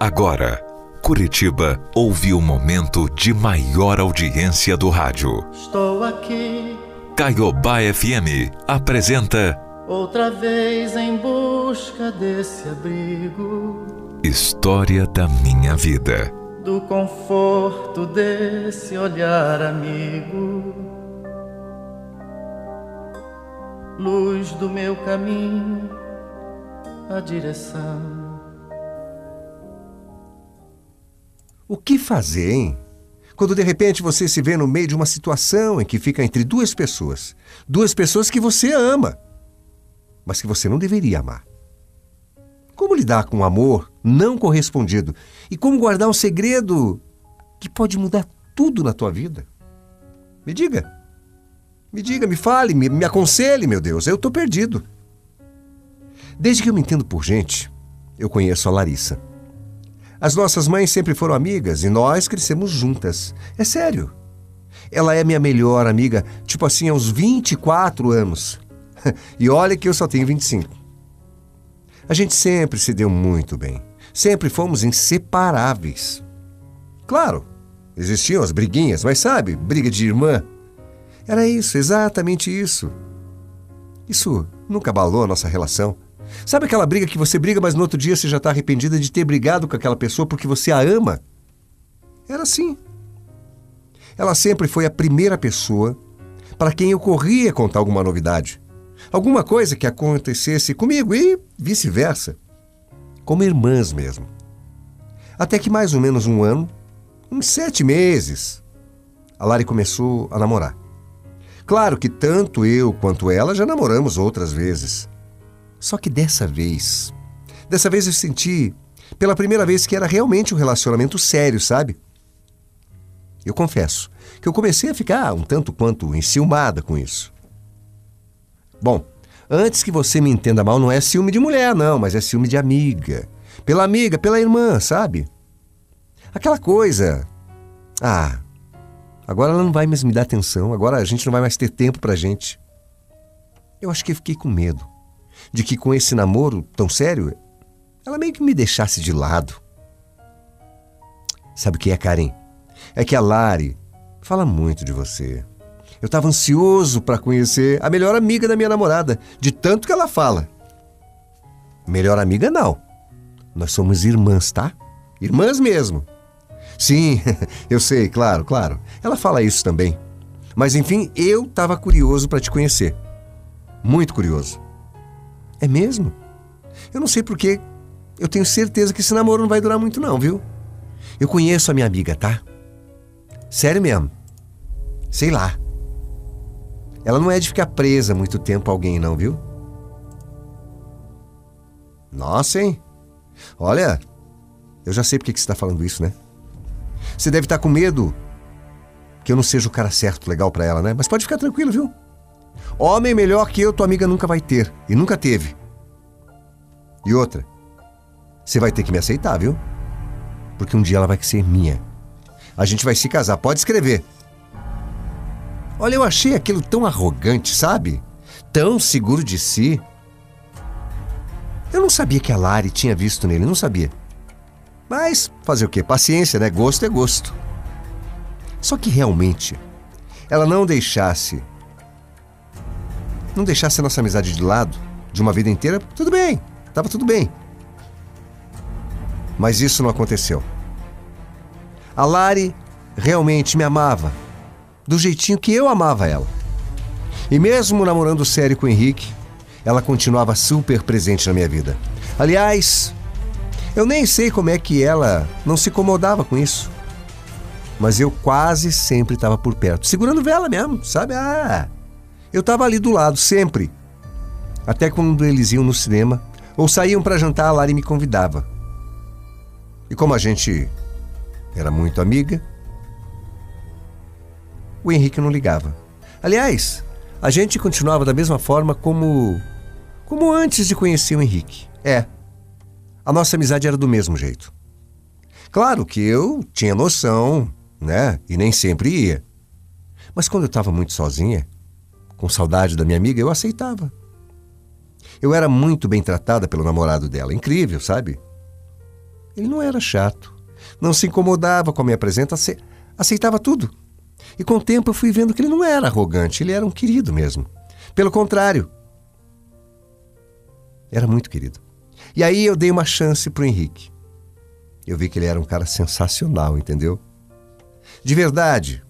Agora, Curitiba ouve o momento de maior audiência do rádio. Estou aqui. Caiobá FM apresenta. Outra vez em busca desse abrigo. História da minha vida. Do conforto desse olhar amigo. Luz do meu caminho, a direção. O que fazer, hein? Quando de repente você se vê no meio de uma situação em que fica entre duas pessoas. Duas pessoas que você ama, mas que você não deveria amar. Como lidar com um amor não correspondido? E como guardar um segredo que pode mudar tudo na tua vida? Me diga. Me diga, me fale, me, me aconselhe, meu Deus. Eu estou perdido. Desde que eu me entendo por gente, eu conheço a Larissa. As nossas mães sempre foram amigas e nós crescemos juntas. É sério. Ela é minha melhor amiga, tipo assim, aos 24 anos. e olha que eu só tenho 25. A gente sempre se deu muito bem. Sempre fomos inseparáveis. Claro, existiam as briguinhas, mas sabe, briga de irmã. Era isso, exatamente isso. Isso nunca abalou a nossa relação. Sabe aquela briga que você briga, mas no outro dia você já está arrependida de ter brigado com aquela pessoa porque você a ama? Era assim. Ela sempre foi a primeira pessoa para quem eu corria contar alguma novidade. Alguma coisa que acontecesse comigo e vice-versa. Como irmãs mesmo. Até que mais ou menos um ano, uns sete meses, a Lari começou a namorar. Claro que tanto eu quanto ela já namoramos outras vezes. Só que dessa vez, dessa vez eu senti pela primeira vez que era realmente um relacionamento sério, sabe? Eu confesso que eu comecei a ficar um tanto quanto enciumada com isso. Bom, antes que você me entenda mal, não é ciúme de mulher, não, mas é ciúme de amiga. Pela amiga, pela irmã, sabe? Aquela coisa. Ah, agora ela não vai mais me dar atenção, agora a gente não vai mais ter tempo pra gente. Eu acho que fiquei com medo de que com esse namoro tão sério, ela meio que me deixasse de lado. Sabe o que é, Karen? É que a Lari fala muito de você. Eu estava ansioso para conhecer a melhor amiga da minha namorada, de tanto que ela fala. Melhor amiga não. Nós somos irmãs, tá? Irmãs mesmo. Sim, eu sei, claro, claro. Ela fala isso também. Mas enfim, eu estava curioso para te conhecer. Muito curioso. É mesmo? Eu não sei porque. Eu tenho certeza que esse namoro não vai durar muito, não, viu? Eu conheço a minha amiga, tá? Sério mesmo. Sei lá. Ela não é de ficar presa muito tempo a alguém, não, viu? Nossa, hein? Olha, eu já sei porque que você está falando isso, né? Você deve estar tá com medo que eu não seja o cara certo, legal para ela, né? Mas pode ficar tranquilo, viu? Homem melhor que eu, tua amiga nunca vai ter. E nunca teve. E outra, você vai ter que me aceitar, viu? Porque um dia ela vai ser minha. A gente vai se casar, pode escrever. Olha, eu achei aquilo tão arrogante, sabe? Tão seguro de si. Eu não sabia que a Lari tinha visto nele, não sabia. Mas fazer o quê? Paciência, né? Gosto é gosto. Só que realmente, ela não deixasse não deixasse a nossa amizade de lado, de uma vida inteira, tudo bem, estava tudo bem. Mas isso não aconteceu. A Lari realmente me amava, do jeitinho que eu amava ela. E mesmo namorando sério com o Henrique, ela continuava super presente na minha vida. Aliás, eu nem sei como é que ela não se incomodava com isso. Mas eu quase sempre estava por perto, segurando vela mesmo, sabe? Ah, eu estava ali do lado, sempre. Até quando eles iam no cinema ou saíam para jantar, a Lari me convidava. E como a gente era muito amiga, o Henrique não ligava. Aliás, a gente continuava da mesma forma como como antes de conhecer o Henrique. É. A nossa amizade era do mesmo jeito. Claro que eu tinha noção, né? E nem sempre ia. Mas quando eu estava muito sozinha, com saudade da minha amiga, eu aceitava. Eu era muito bem tratada pelo namorado dela. Incrível, sabe? Ele não era chato, não se incomodava com a minha presença, aceitava tudo. E com o tempo eu fui vendo que ele não era arrogante, ele era um querido mesmo. Pelo contrário, era muito querido. E aí eu dei uma chance pro Henrique. Eu vi que ele era um cara sensacional, entendeu? De verdade,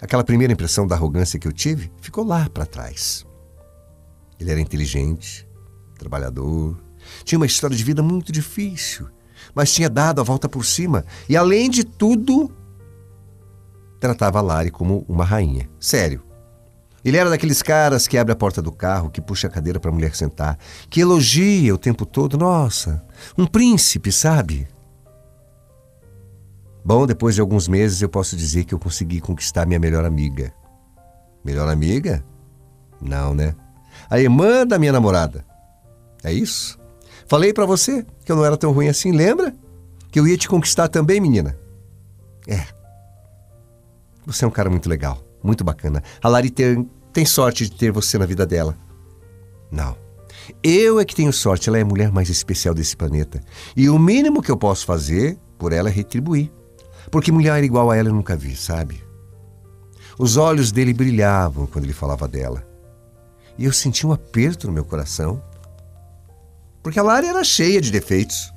aquela primeira impressão da arrogância que eu tive ficou lá para trás. Ele era inteligente, trabalhador, tinha uma história de vida muito difícil, mas tinha dado a volta por cima e, além de tudo, tratava a Lari como uma rainha. Sério. Ele era daqueles caras que abre a porta do carro, que puxa a cadeira para a mulher sentar, que elogia o tempo todo. Nossa, um príncipe, sabe? Bom, depois de alguns meses eu posso dizer que eu consegui conquistar minha melhor amiga. Melhor amiga? Não, né? A irmã da minha namorada. É isso? Falei para você que eu não era tão ruim assim, lembra? Que eu ia te conquistar também, menina. É. Você é um cara muito legal, muito bacana. A Lari tem, tem sorte de ter você na vida dela. Não. Eu é que tenho sorte, ela é a mulher mais especial desse planeta. E o mínimo que eu posso fazer por ela é retribuir. Porque mulher igual a ela eu nunca vi, sabe? Os olhos dele brilhavam quando ele falava dela. E eu senti um aperto no meu coração. Porque a Lara era cheia de defeitos.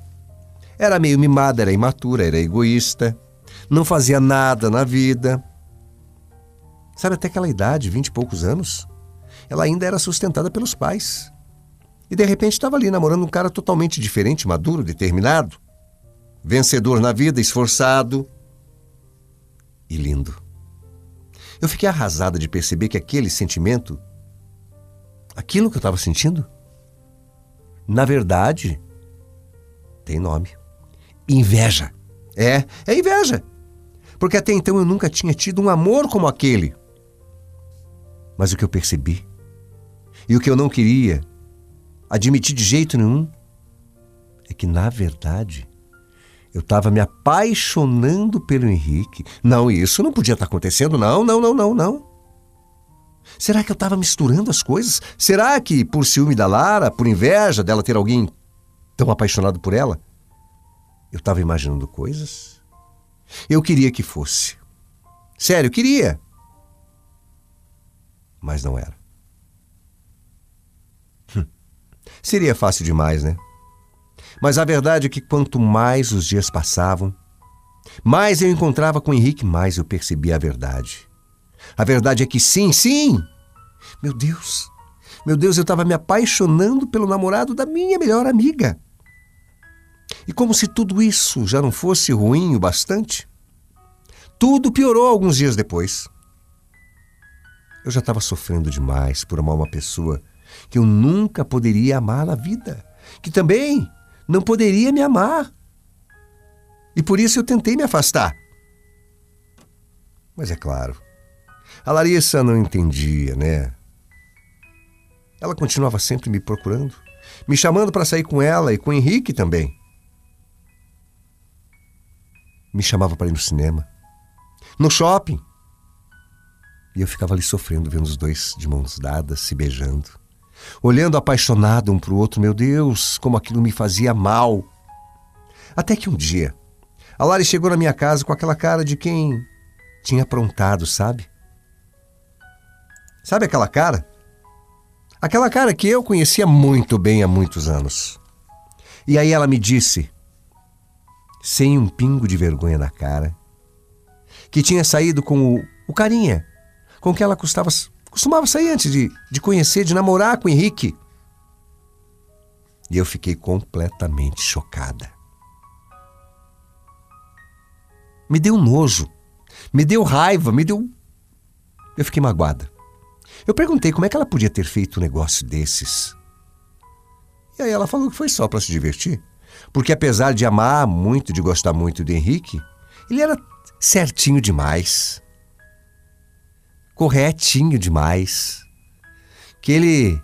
Era meio mimada, era imatura, era egoísta, não fazia nada na vida. Sabe, até aquela idade, vinte e poucos anos, ela ainda era sustentada pelos pais. E de repente estava ali namorando um cara totalmente diferente, maduro, determinado, vencedor na vida, esforçado e lindo. Eu fiquei arrasada de perceber que aquele sentimento, aquilo que eu estava sentindo, na verdade, tem nome. Inveja. É, é inveja. Porque até então eu nunca tinha tido um amor como aquele. Mas o que eu percebi, e o que eu não queria admitir de jeito nenhum, é que, na verdade, eu estava me apaixonando pelo Henrique. Não, isso não podia estar tá acontecendo. Não, não, não, não, não. Será que eu estava misturando as coisas? Será que, por ciúme da Lara, por inveja dela ter alguém tão apaixonado por ela, eu estava imaginando coisas? Eu queria que fosse. Sério, queria. Mas não era. Hum. Seria fácil demais, né? Mas a verdade é que quanto mais os dias passavam, mais eu encontrava com Henrique, mais eu percebia a verdade. A verdade é que sim, sim! Meu Deus! Meu Deus, eu estava me apaixonando pelo namorado da minha melhor amiga. E como se tudo isso já não fosse ruim o bastante, tudo piorou alguns dias depois. Eu já estava sofrendo demais por amar uma pessoa que eu nunca poderia amar na vida, que também não poderia me amar. E por isso eu tentei me afastar. Mas é claro, a Larissa não entendia, né? Ela continuava sempre me procurando, me chamando para sair com ela e com o Henrique também. Me chamava para ir no cinema, no shopping. E eu ficava ali sofrendo, vendo os dois de mãos dadas, se beijando olhando apaixonado um para o outro, meu Deus, como aquilo me fazia mal. Até que um dia, a Lari chegou na minha casa com aquela cara de quem tinha aprontado, sabe? Sabe aquela cara? Aquela cara que eu conhecia muito bem há muitos anos. E aí ela me disse, sem um pingo de vergonha na cara, que tinha saído com o, o carinha com que ela custava, Costumava sair antes de, de conhecer, de namorar com o Henrique. E eu fiquei completamente chocada. Me deu nojo, me deu raiva, me deu. Eu fiquei magoada. Eu perguntei como é que ela podia ter feito um negócio desses. E aí ela falou que foi só para se divertir. Porque apesar de amar muito, de gostar muito do Henrique, ele era certinho demais corretinho demais, que ele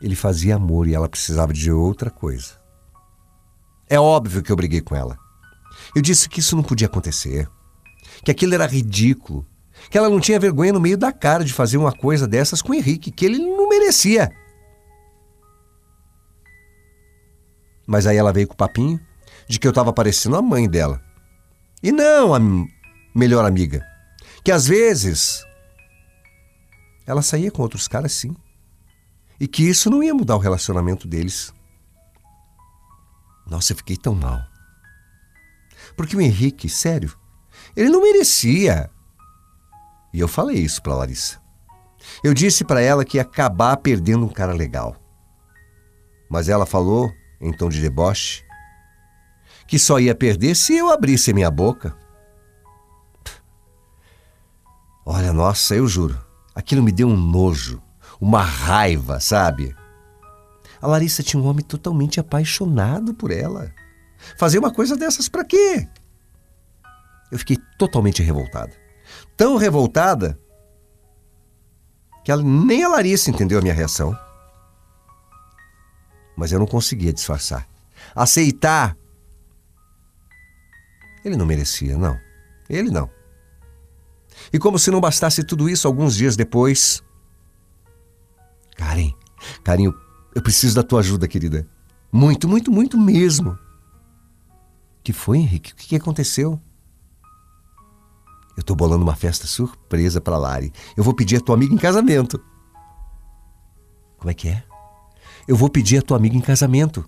ele fazia amor e ela precisava de outra coisa. É óbvio que eu briguei com ela. Eu disse que isso não podia acontecer, que aquilo era ridículo, que ela não tinha vergonha no meio da cara de fazer uma coisa dessas com o Henrique, que ele não merecia. Mas aí ela veio com o papinho de que eu estava parecendo a mãe dela. E não a melhor amiga. Que às vezes ela saía com outros caras sim. E que isso não ia mudar o relacionamento deles. Nossa, eu fiquei tão mal. Porque o Henrique, sério, ele não merecia. E eu falei isso para Larissa. Eu disse para ela que ia acabar perdendo um cara legal. Mas ela falou, em tom de deboche, que só ia perder se eu abrisse minha boca. Olha, nossa, eu juro, aquilo me deu um nojo, uma raiva, sabe? A Larissa tinha um homem totalmente apaixonado por ela. Fazer uma coisa dessas para quê? Eu fiquei totalmente revoltada. Tão revoltada que ela, nem a Larissa entendeu a minha reação. Mas eu não conseguia disfarçar. Aceitar. Ele não merecia, não. Ele não. E como se não bastasse tudo isso, alguns dias depois. Karen, Karen, eu, eu preciso da tua ajuda, querida. Muito, muito, muito mesmo. que foi, Henrique? O que aconteceu? Eu tô bolando uma festa surpresa para Lari. Eu vou pedir a tua amiga em casamento. Como é que é? Eu vou pedir a tua amiga em casamento.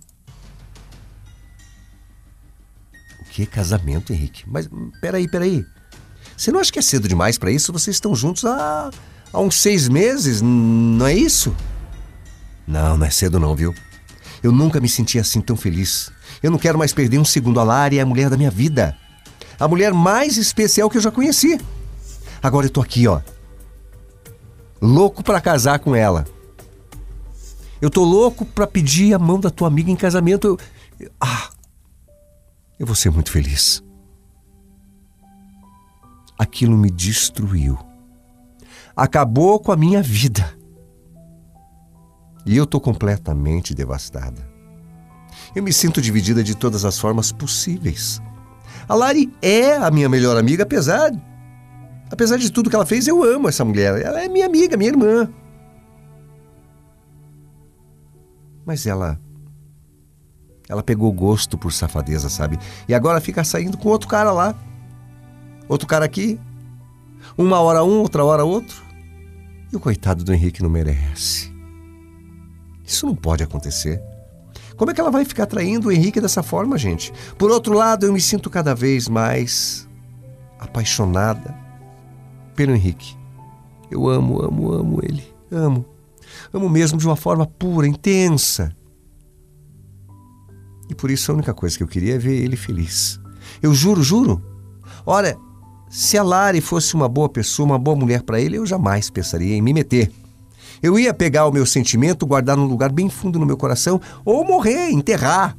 O que? Casamento, Henrique? Mas peraí, peraí. Você não acha que é cedo demais para isso? Vocês estão juntos há, há uns seis meses, não é isso? Não, não é cedo não, viu? Eu nunca me senti assim tão feliz. Eu não quero mais perder um segundo a Lari, é a mulher da minha vida a mulher mais especial que eu já conheci. Agora eu tô aqui, ó. Louco para casar com ela. Eu tô louco para pedir a mão da tua amiga em casamento. Eu, eu, ah, eu vou ser muito feliz. Aquilo me destruiu. Acabou com a minha vida. E eu tô completamente devastada. Eu me sinto dividida de todas as formas possíveis. A Lari é a minha melhor amiga, apesar apesar de tudo que ela fez, eu amo essa mulher. Ela é minha amiga, minha irmã. Mas ela ela pegou gosto por safadeza, sabe? E agora fica saindo com outro cara lá. Outro cara aqui. Uma hora um, outra hora outro. E o coitado do Henrique não merece. Isso não pode acontecer. Como é que ela vai ficar traindo o Henrique dessa forma, gente? Por outro lado, eu me sinto cada vez mais apaixonada pelo Henrique. Eu amo, amo, amo ele. Amo. Amo mesmo de uma forma pura, intensa. E por isso a única coisa que eu queria é ver ele feliz. Eu juro, juro. Olha, se a Lari fosse uma boa pessoa, uma boa mulher para ele, eu jamais pensaria em me meter. Eu ia pegar o meu sentimento, guardar num lugar bem fundo no meu coração, ou morrer, enterrar.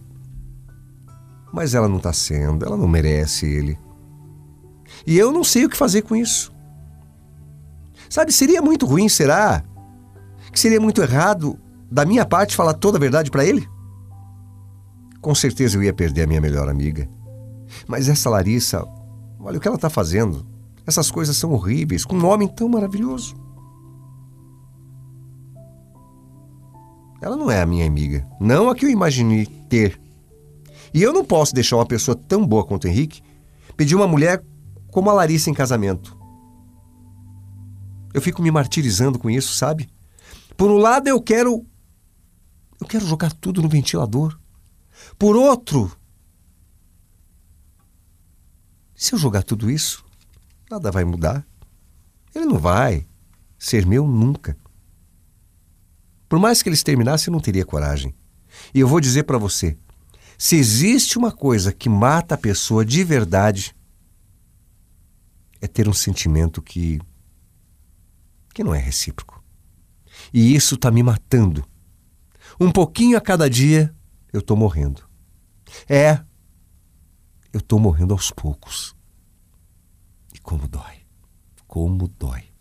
Mas ela não está sendo, ela não merece ele. E eu não sei o que fazer com isso. Sabe, seria muito ruim, será? Que seria muito errado da minha parte falar toda a verdade para ele? Com certeza eu ia perder a minha melhor amiga. Mas essa Larissa, olha o que ela está fazendo. Essas coisas são horríveis, com um homem tão maravilhoso. Ela não é a minha amiga. Não a que eu imaginei ter. E eu não posso deixar uma pessoa tão boa quanto o Henrique pedir uma mulher como a Larissa em casamento. Eu fico me martirizando com isso, sabe? Por um lado, eu quero. Eu quero jogar tudo no ventilador. Por outro, se eu jogar tudo isso, nada vai mudar. Ele não vai ser meu nunca. Por mais que eles terminassem, eu não teria coragem. E eu vou dizer para você: se existe uma coisa que mata a pessoa de verdade, é ter um sentimento que. que não é recíproco. E isso está me matando. Um pouquinho a cada dia, eu estou morrendo. É, eu estou morrendo aos poucos. E como dói. Como dói.